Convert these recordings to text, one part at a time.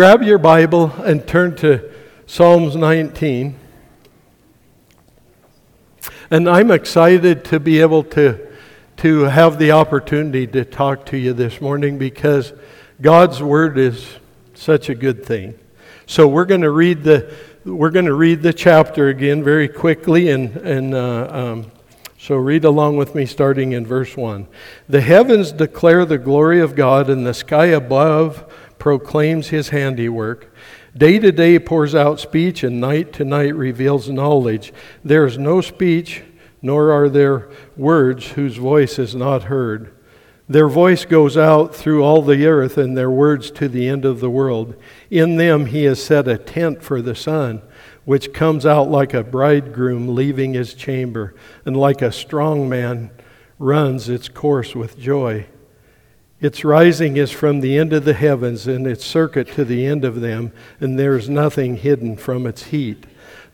Grab your Bible and turn to Psalms 19. And I'm excited to be able to, to have the opportunity to talk to you this morning because God's Word is such a good thing. So we're going to read the, we're going to read the chapter again very quickly and, and uh, um, so read along with me starting in verse 1. The heavens declare the glory of God, and the sky above proclaims his handiwork. Day to day pours out speech, and night to night reveals knowledge. There is no speech, nor are there words whose voice is not heard. Their voice goes out through all the earth, and their words to the end of the world. In them he has set a tent for the sun, which comes out like a bridegroom leaving his chamber, and like a strong man runs its course with joy. Its rising is from the end of the heavens, and its circuit to the end of them, and there is nothing hidden from its heat.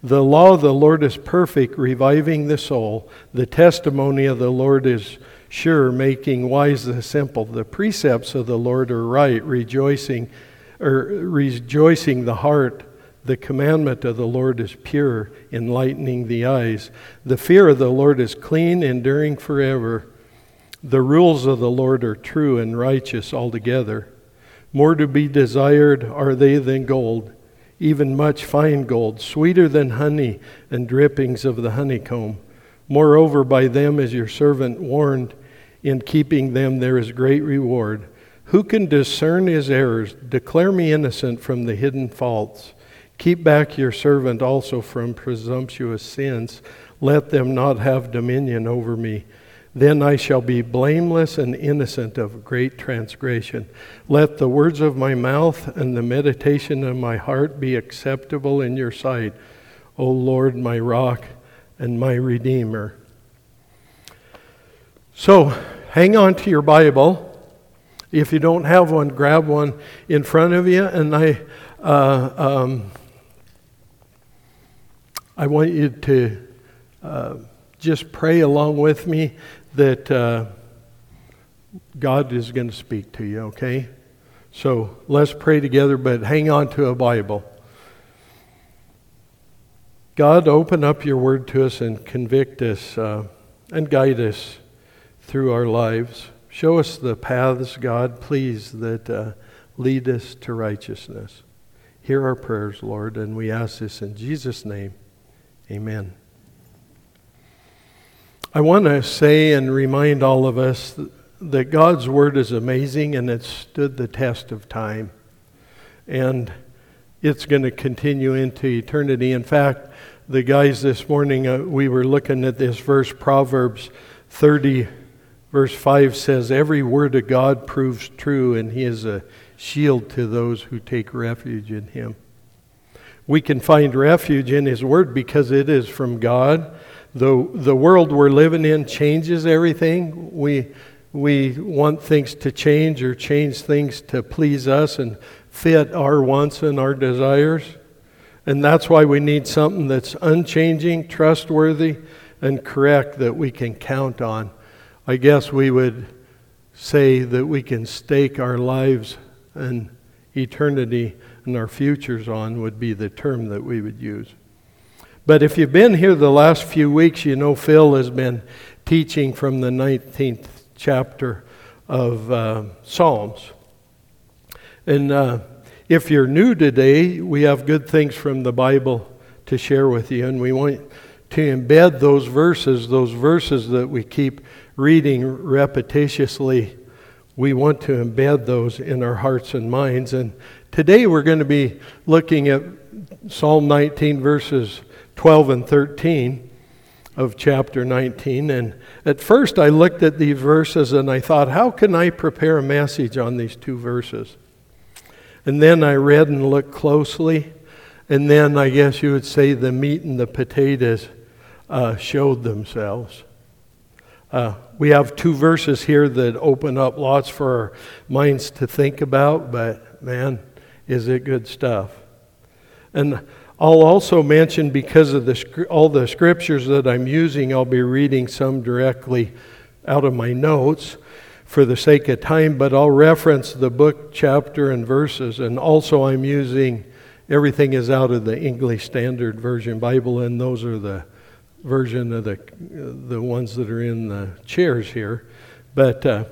The law of the Lord is perfect, reviving the soul. The testimony of the Lord is sure, making wise the simple. The precepts of the Lord are right, rejoicing or rejoicing the heart. The commandment of the Lord is pure, enlightening the eyes. The fear of the Lord is clean, enduring forever. The rules of the Lord are true and righteous altogether. More to be desired are they than gold, even much fine gold, sweeter than honey and drippings of the honeycomb. Moreover, by them is your servant warned. In keeping them there is great reward. Who can discern his errors? Declare me innocent from the hidden faults. Keep back your servant also from presumptuous sins. Let them not have dominion over me. Then I shall be blameless and innocent of great transgression. Let the words of my mouth and the meditation of my heart be acceptable in your sight, O Lord, my rock and my redeemer. So, hang on to your Bible. If you don't have one, grab one in front of you. And I, uh, um, I want you to uh, just pray along with me that uh, God is going to speak to you, okay? So let's pray together, but hang on to a Bible. God, open up your word to us and convict us uh, and guide us through our lives. Show us the paths, God, please, that uh, lead us to righteousness. Hear our prayers, Lord, and we ask this in Jesus' name. Amen. I want to say and remind all of us that God's Word is amazing and it's stood the test of time. And it's going to continue into eternity. In fact, the guys this morning, uh, we were looking at this verse, Proverbs 30, verse 5 says, Every word of God proves true, and He is a shield to those who take refuge in Him. We can find refuge in His Word because it is from God the, the world we're living in changes everything. We, we want things to change or change things to please us and fit our wants and our desires. And that's why we need something that's unchanging, trustworthy, and correct that we can count on. I guess we would say that we can stake our lives and eternity and our futures on, would be the term that we would use. But if you've been here the last few weeks, you know Phil has been teaching from the 19th chapter of uh, Psalms. And uh, if you're new today, we have good things from the Bible to share with you, and we want to embed those verses, those verses that we keep reading repetitiously. We want to embed those in our hearts and minds. And today we're going to be looking at Psalm 19, verses 12 and 13 of chapter 19. And at first I looked at these verses and I thought, how can I prepare a message on these two verses? And then I read and looked closely. And then I guess you would say the meat and the potatoes uh, showed themselves. Uh, we have two verses here that open up lots for our minds to think about, but man, is it good stuff. And I'll also mention, because of the, all the scriptures that I'm using, I'll be reading some directly out of my notes. for the sake of time, but I'll reference the book, chapter, and verses. And also, I'm using everything is out of the English Standard Version Bible, and those are the version of the the ones that are in the chairs here. But uh,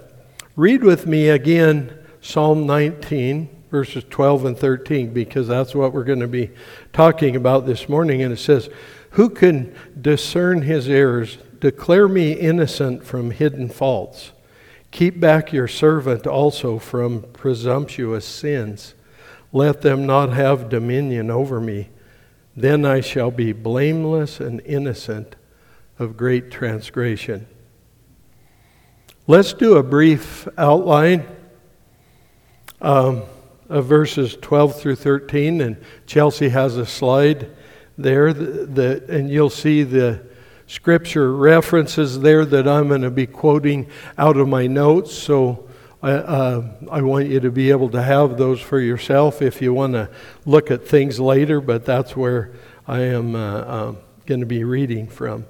read with me again Psalm 19, verses 12 and 13, because that's what we're going to be talking about this morning. And it says, "Who can discern his errors? Declare me innocent from hidden faults." Keep back your servant also from presumptuous sins. Let them not have dominion over me. Then I shall be blameless and innocent of great transgression. Let's do a brief outline um, of verses 12 through 13. And Chelsea has a slide there, that and you'll see the scripture references there that I'm going to be quoting out of my notes. So I, uh, I want you to be able to have those for yourself if you want to look at things later, but that's where I am uh, uh, going to be reading from.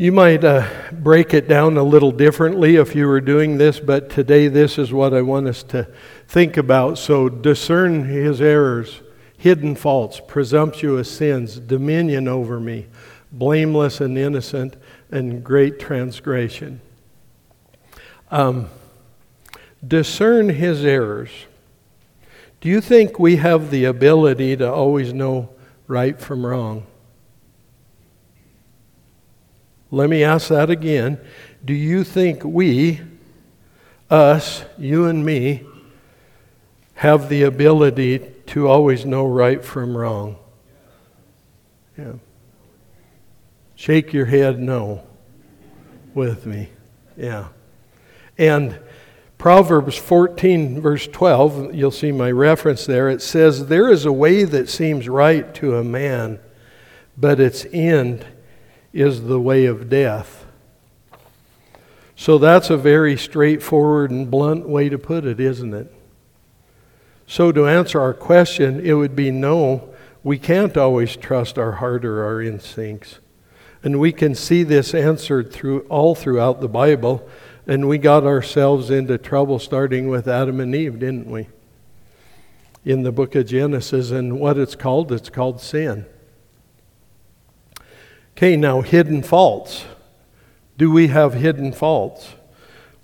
You might uh, break it down a little differently if you were doing this, but today this is what I want us to think about. So discern his errors hidden faults, presumptuous sins, dominion over me, blameless and innocent, and great transgression. Um, discern his errors. Do you think we have the ability to always know right from wrong? Let me ask that again. Do you think we, us, you and me, have the ability to always know right from wrong. Yeah. Shake your head no with me. Yeah. And Proverbs 14, verse 12, you'll see my reference there. It says, There is a way that seems right to a man, but its end is the way of death. So that's a very straightforward and blunt way to put it, isn't it? So, to answer our question, it would be no, we can't always trust our heart or our instincts. And we can see this answered through all throughout the Bible. And we got ourselves into trouble starting with Adam and Eve, didn't we? In the book of Genesis. And what it's called, it's called sin. Okay, now hidden faults. Do we have hidden faults?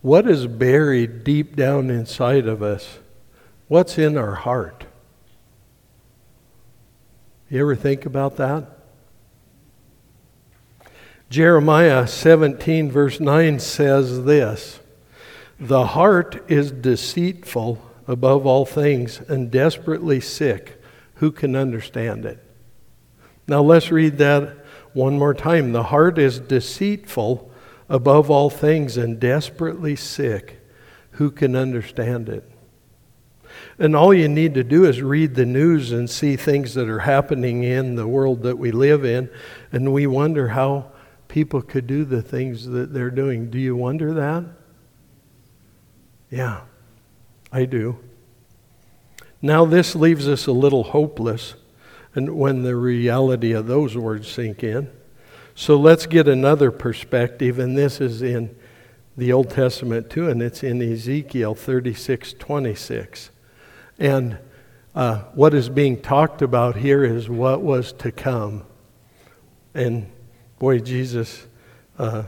What is buried deep down inside of us? What's in our heart? You ever think about that? Jeremiah 17, verse 9 says this The heart is deceitful above all things and desperately sick. Who can understand it? Now let's read that one more time. The heart is deceitful above all things and desperately sick. Who can understand it? And all you need to do is read the news and see things that are happening in the world that we live in. And we wonder how people could do the things that they're doing. Do you wonder that? Yeah, I do. Now, this leaves us a little hopeless and when the reality of those words sink in. So let's get another perspective, and this is in the Old Testament too, and it's in Ezekiel 36 26. And uh, what is being talked about here is what was to come. And boy, Jesus uh,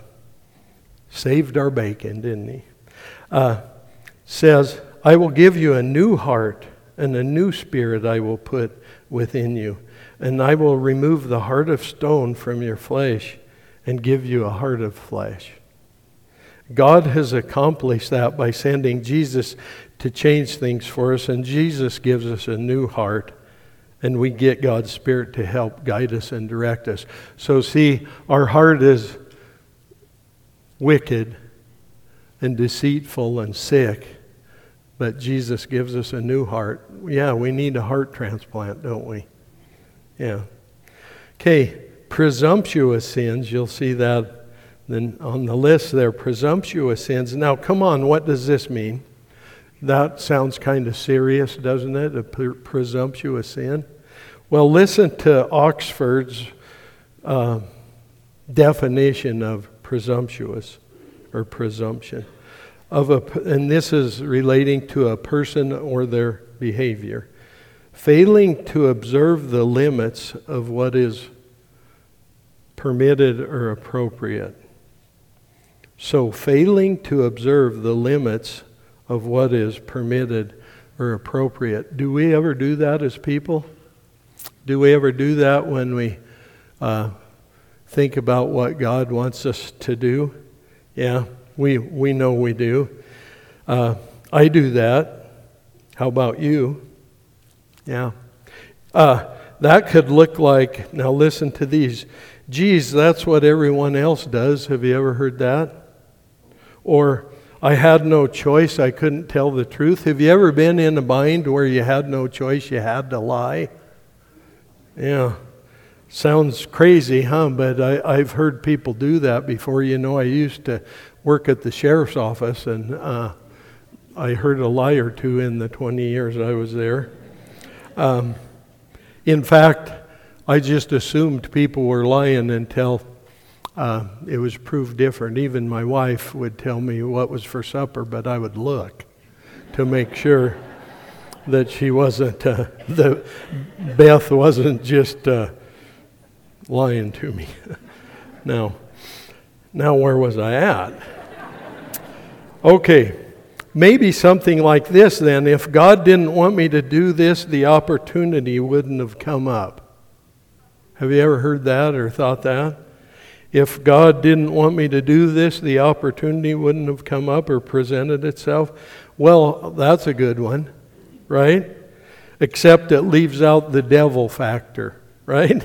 saved our bacon, didn't he? Uh, says, I will give you a new heart and a new spirit I will put within you. And I will remove the heart of stone from your flesh and give you a heart of flesh. God has accomplished that by sending Jesus to change things for us, and Jesus gives us a new heart, and we get God's Spirit to help guide us and direct us. So, see, our heart is wicked and deceitful and sick, but Jesus gives us a new heart. Yeah, we need a heart transplant, don't we? Yeah. Okay, presumptuous sins, you'll see that then on the list there, presumptuous sins. Now, come on, what does this mean? That sounds kind of serious, doesn't it? A pre- presumptuous sin. Well, listen to Oxford's uh, definition of presumptuous or presumption. Of a, and this is relating to a person or their behavior. Failing to observe the limits of what is permitted or appropriate. So, failing to observe the limits of what is permitted or appropriate. Do we ever do that as people? Do we ever do that when we uh, think about what God wants us to do? Yeah, we, we know we do. Uh, I do that. How about you? Yeah. Uh, that could look like, now listen to these. Geez, that's what everyone else does. Have you ever heard that? Or, I had no choice, I couldn't tell the truth. Have you ever been in a bind where you had no choice, you had to lie? Yeah. Sounds crazy, huh? But I, have heard people do that before. You know, I used to work at the sheriff's office, and uh, I heard a lie or two in the 20 years I was there. Um, in fact, I just assumed people were lying until uh, it was proved different. Even my wife would tell me what was for supper, but I would look to make sure that she wasn't, uh, the Beth wasn't just uh, lying to me. now, now where was I at? Okay, maybe something like this then. If God didn't want me to do this, the opportunity wouldn't have come up. Have you ever heard that or thought that? If God didn't want me to do this, the opportunity wouldn't have come up or presented itself. Well, that's a good one, right? Except it leaves out the devil factor, right?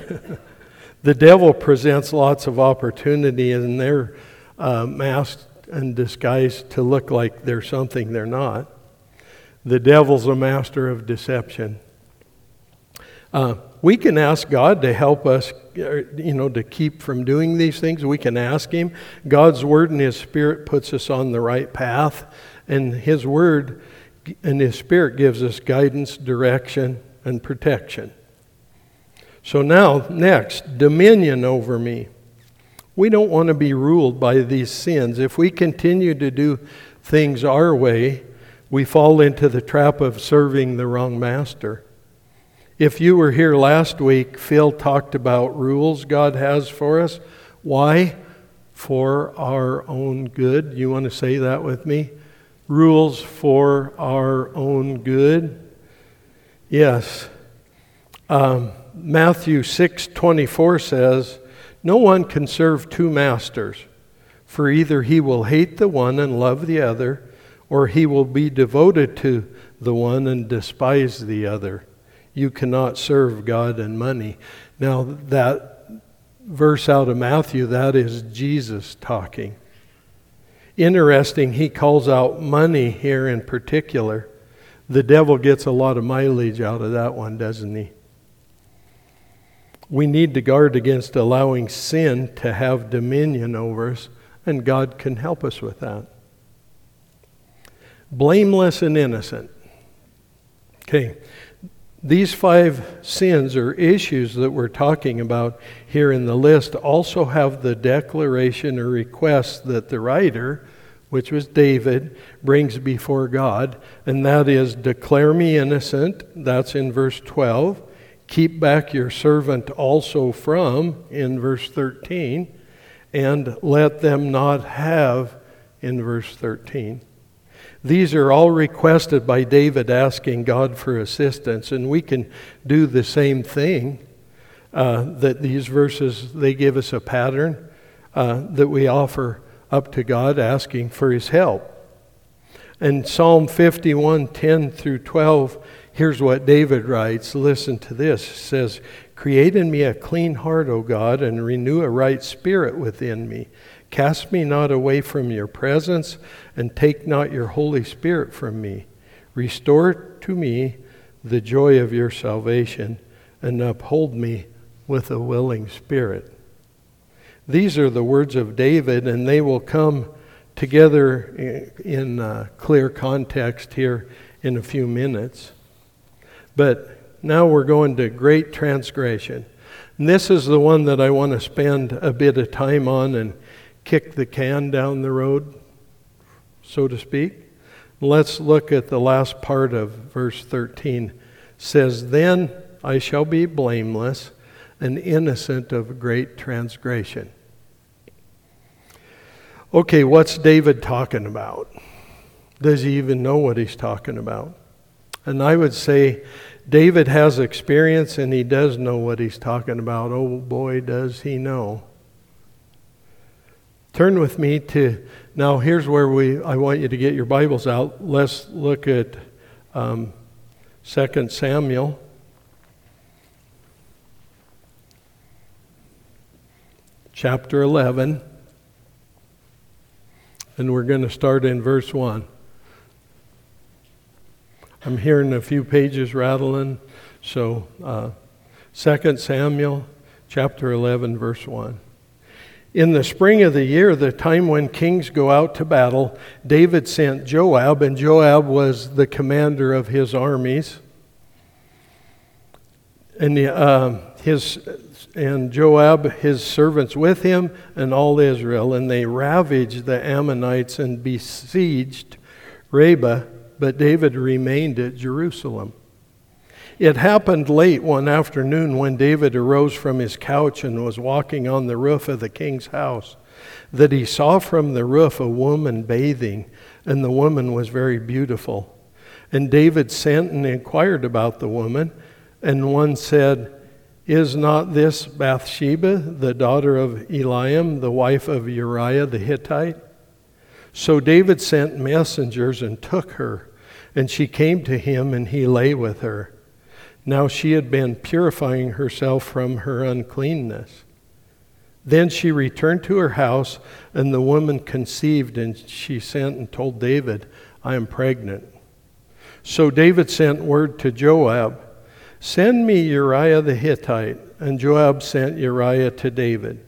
The devil presents lots of opportunity and they're uh, masked and disguised to look like they're something they're not. The devil's a master of deception. Uh, we can ask God to help us, uh, you know, to keep from doing these things. We can ask Him. God's Word and His Spirit puts us on the right path, and His Word and His Spirit gives us guidance, direction, and protection. So now, next, dominion over me. We don't want to be ruled by these sins. If we continue to do things our way, we fall into the trap of serving the wrong master. If you were here last week, Phil talked about rules God has for us. Why? For our own good. You want to say that with me? Rules for our own good. Yes. Um, Matthew 6:24 says, "No one can serve two masters, for either he will hate the one and love the other, or he will be devoted to the one and despise the other." you cannot serve God and money. Now, that verse out of Matthew, that is Jesus talking. Interesting, he calls out money here in particular. The devil gets a lot of mileage out of that one, doesn't he? We need to guard against allowing sin to have dominion over us, and God can help us with that. Blameless and innocent. Okay, these five sins or issues that we're talking about here in the list also have the declaration or request that the writer, which was David, brings before God, and that is declare me innocent. That's in verse 12. Keep back your servant also from, in verse 13. And let them not have, in verse 13. These are all requested by David asking God for assistance, and we can do the same thing. Uh, that these verses they give us a pattern uh, that we offer up to God, asking for His help. And Psalm 51, 10 through 12, here's what David writes. Listen to this. It says, Create in me a clean heart, O God, and renew a right spirit within me. Cast me not away from your presence, and take not your Holy Spirit from me. Restore to me the joy of your salvation, and uphold me with a willing spirit. These are the words of David, and they will come together in uh, clear context here in a few minutes. But now we're going to great transgression. And this is the one that I want to spend a bit of time on and kick the can down the road, so to speak. Let's look at the last part of verse 13. It says, Then I shall be blameless and innocent of great transgression. Okay, what's David talking about? Does he even know what he's talking about? And I would say David has experience and he does know what he's talking about. Oh boy, does he know. Turn with me to now. Here's where we. I want you to get your Bibles out. Let's look at um, 2 Samuel. Chapter 11. And we're going to start in verse 1. I'm hearing a few pages rattling. So, uh, 2 Samuel chapter 11, verse 1. In the spring of the year, the time when kings go out to battle, David sent Joab, and Joab was the commander of his armies. And, uh, his, and Joab, his servants with him, and all Israel, and they ravaged the Ammonites and besieged Rabbah but David remained at Jerusalem. It happened late one afternoon when David arose from his couch and was walking on the roof of the king's house that he saw from the roof a woman bathing, and the woman was very beautiful. And David sent and inquired about the woman, and one said, Is not this Bathsheba, the daughter of Eliam, the wife of Uriah the Hittite? So David sent messengers and took her, and she came to him, and he lay with her. Now she had been purifying herself from her uncleanness. Then she returned to her house, and the woman conceived, and she sent and told David, I am pregnant. So David sent word to Joab, Send me Uriah the Hittite. And Joab sent Uriah to David.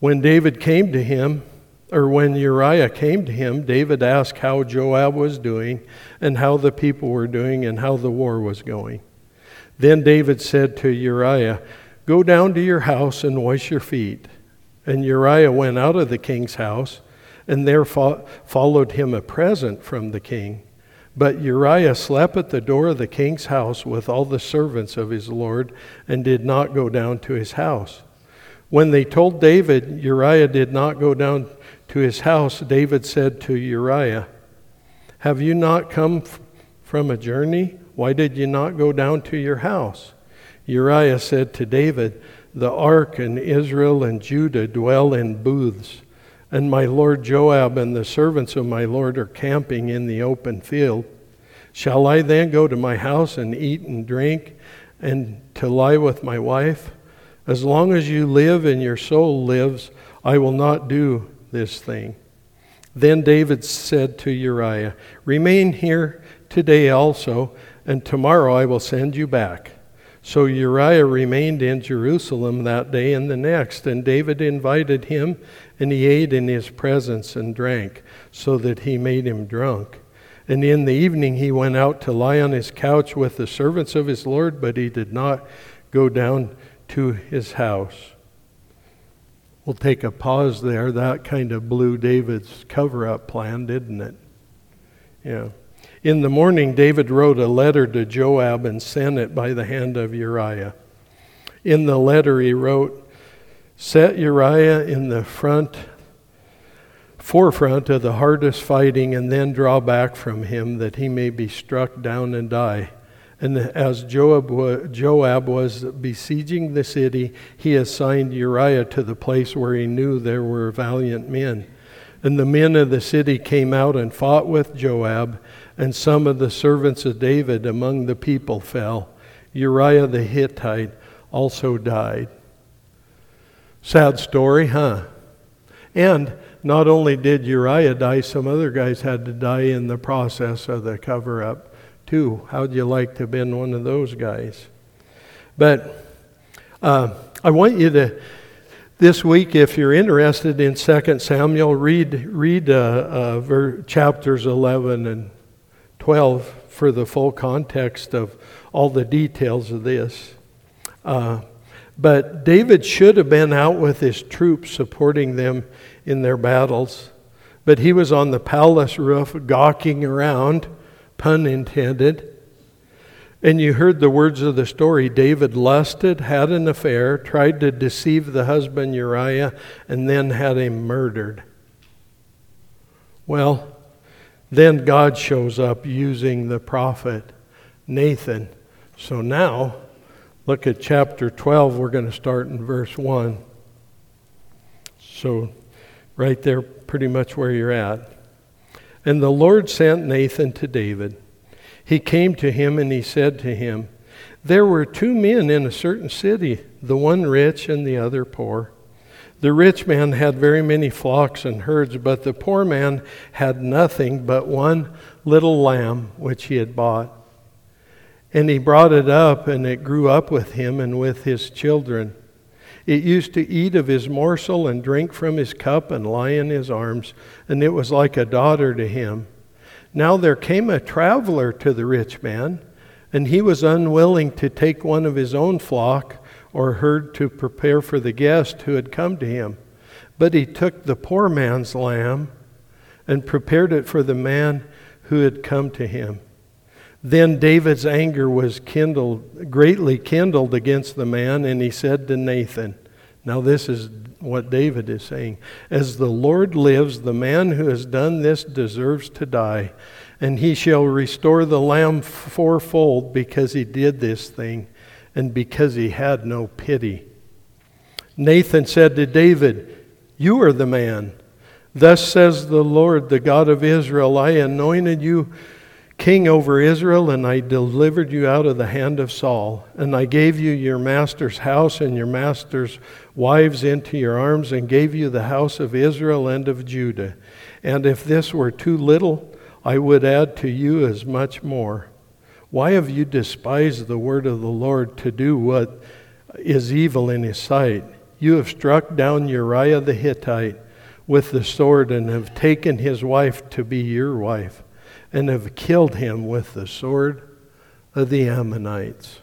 When David came to him, or when Uriah came to him, David asked how Joab was doing and how the people were doing and how the war was going. Then David said to Uriah, Go down to your house and wash your feet. And Uriah went out of the king's house, and there fo- followed him a present from the king. But Uriah slept at the door of the king's house with all the servants of his lord, and did not go down to his house. When they told David Uriah did not go down to his house, David said to Uriah, Have you not come f- from a journey? Why did you not go down to your house? Uriah said to David, The ark and Israel and Judah dwell in booths, and my lord Joab and the servants of my lord are camping in the open field. Shall I then go to my house and eat and drink and to lie with my wife? As long as you live and your soul lives, I will not do this thing. Then David said to Uriah, Remain here today also, and tomorrow I will send you back. So Uriah remained in Jerusalem that day and the next, and David invited him, and he ate in his presence and drank, so that he made him drunk. And in the evening he went out to lie on his couch with the servants of his Lord, but he did not go down to his house. We'll take a pause there. That kind of blew David's cover up plan, didn't it? Yeah. In the morning, David wrote a letter to Joab and sent it by the hand of Uriah. In the letter, he wrote, Set Uriah in the front, forefront of the hardest fighting, and then draw back from him that he may be struck down and die. And as Joab, was besieging the city, he assigned Uriah to the place where he knew there were valiant men. And the men of the city came out and fought with Joab, and some of the servants of David among the people fell. Uriah the Hittite also died. Sad story, huh? And not only did Uriah die, some other guys had to die in the process of the cover up too. How'd you like to have been one of those guys? But uh, I want you to, this week, if you're interested in 2 Samuel, read, read uh, uh, ver- chapters 11 and 12 for the full context of all the details of this. Uh, But David should have been out with his troops supporting them in their battles. But he was on the palace roof gawking around, pun intended. And you heard the words of the story. David lusted, had an affair, tried to deceive the husband Uriah, and then had him murdered. Well, then God shows up using the prophet Nathan. So now, look at chapter 12. We're going to start in verse 1. So, right there, pretty much where you're at. And the Lord sent Nathan to David. He came to him and he said to him, There were two men in a certain city, the one rich and the other poor. The rich man had very many flocks and herds, but the poor man had nothing but one little lamb which he had bought. And he brought it up, and it grew up with him and with his children. It used to eat of his morsel and drink from his cup and lie in his arms, and it was like a daughter to him. Now there came a traveler to the rich man, and he was unwilling to take one of his own flock or herd to prepare for the guest who had come to him. But he took the poor man's lamb and prepared it for the man who had come to him. Then David's anger was kindled, greatly kindled against the man, and he said to Nathan, Now this is what David is saying. As the Lord lives, the man who has done this deserves to die, and he shall restore the lamb fourfold because he did this thing and because he had no pity. Nathan said to David, You are the man. Thus says the Lord, the God of Israel I anointed you king over Israel, and I delivered you out of the hand of Saul. And I gave you your master's house and your master's wives into your arms, and gave you the house of Israel and of Judah. And if this were too little, I would add to you as much more. Why have you despised the word of the Lord to do what is evil in his sight? You have struck down Uriah the Hittite with the sword and have taken his wife to be your wife and have killed him with the sword of the Ammonites.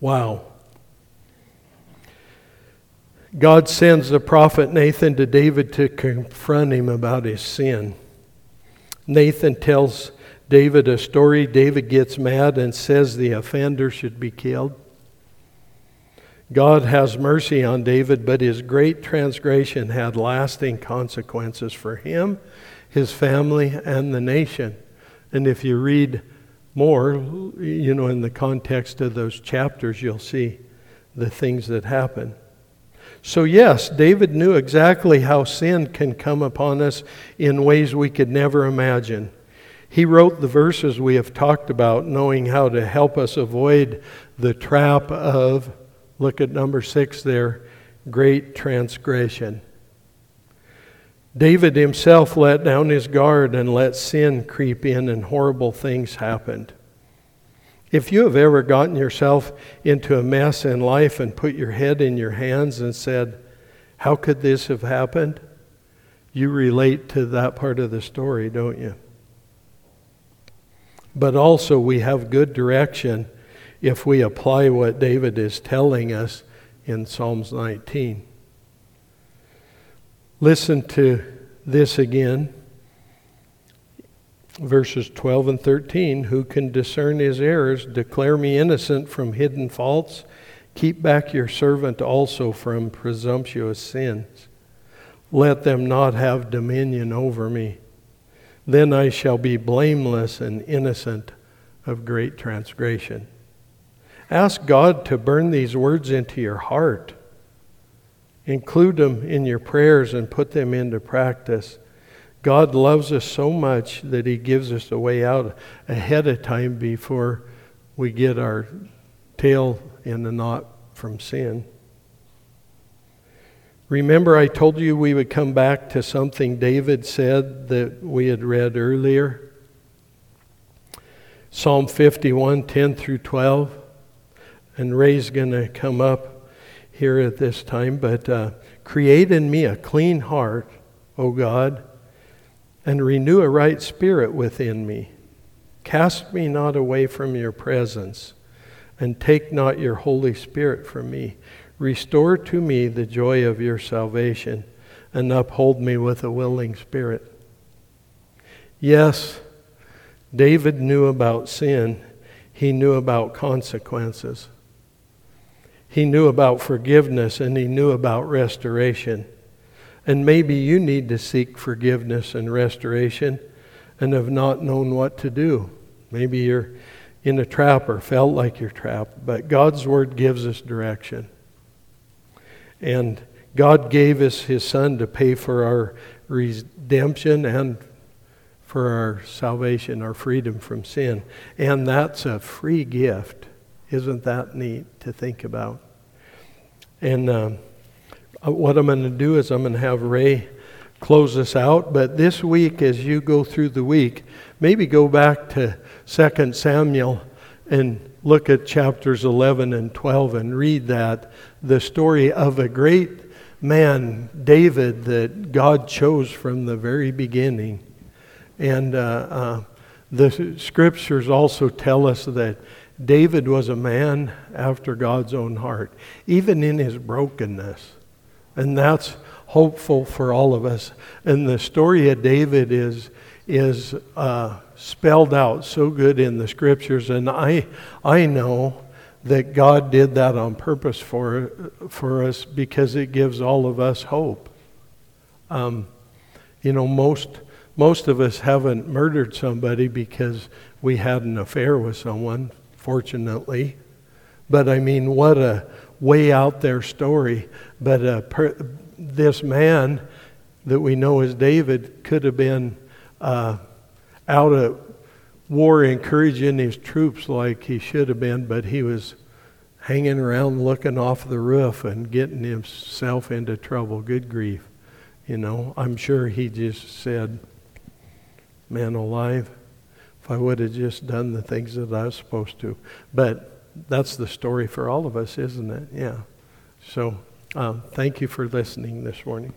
Wow. God sends the prophet Nathan to David to confront him about his sin. Nathan tells David a story. David gets mad and says the offender should be killed. God has mercy on David, but his great transgression had lasting consequences for him, his family, and the nation. And if you read more, you know, in the context of those chapters, you'll see the things that happen. So, yes, David knew exactly how sin can come upon us in ways we could never imagine. He wrote the verses we have talked about, knowing how to help us avoid the trap of, look at number six there, great transgression. David himself let down his guard and let sin creep in, and horrible things happened. If you have ever gotten yourself into a mess in life and put your head in your hands and said, How could this have happened? You relate to that part of the story, don't you? But also, we have good direction if we apply what David is telling us in Psalms 19. Listen to this again. Verses 12 and 13 Who can discern his errors? Declare me innocent from hidden faults. Keep back your servant also from presumptuous sins. Let them not have dominion over me. Then I shall be blameless and innocent of great transgression. Ask God to burn these words into your heart. Include them in your prayers and put them into practice. God loves us so much that He gives us a way out ahead of time before we get our tail in the knot from sin. Remember, I told you we would come back to something David said that we had read earlier? Psalm 51, 10 through 12. And Ray's going to come up here at this time, but uh, create in me a clean heart, O God, and renew a right spirit within me. Cast me not away from your presence, and take not your Holy Spirit from me. Restore to me the joy of your salvation, and uphold me with a willing spirit. Yes, David knew about sin, he knew about consequences. He knew about forgiveness and he knew about restoration. And maybe you need to seek forgiveness and restoration and have not known what to do. Maybe you're in a trap or felt like you're trapped, but God's Word gives us direction. And God gave us His Son to pay for our redemption and for our salvation, our freedom from sin. And that's a free gift. Isn't that neat to think about? And um, uh, what I'm going to do is I'm going to have Ray close us out. But this week, as you go through the week, maybe go back to 2 Samuel and look at chapters 11 and 12 and read that the story of a great man, David, that God chose from the very beginning. And uh, uh, the scriptures also tell us that David was a man after God's own heart, even in his brokenness. And that's hopeful for all of us. And the story of David is, is uh, spelled out so good in the scriptures. And I, I know that God did that on purpose for, for us because it gives all of us hope. Um, you know, most, most of us haven't murdered somebody because we had an affair with someone fortunately. But I mean, what a way out there story. But uh, per, this man that we know as David could have been uh, out of war encouraging his troops like he should have been, but he was hanging around looking off the roof and getting himself into trouble. Good grief. You know, I'm sure he just said, Man alive, if I would have just done the things that I was supposed to. But that's the story for all of us, isn't it? Yeah. So um, thank you for listening this morning.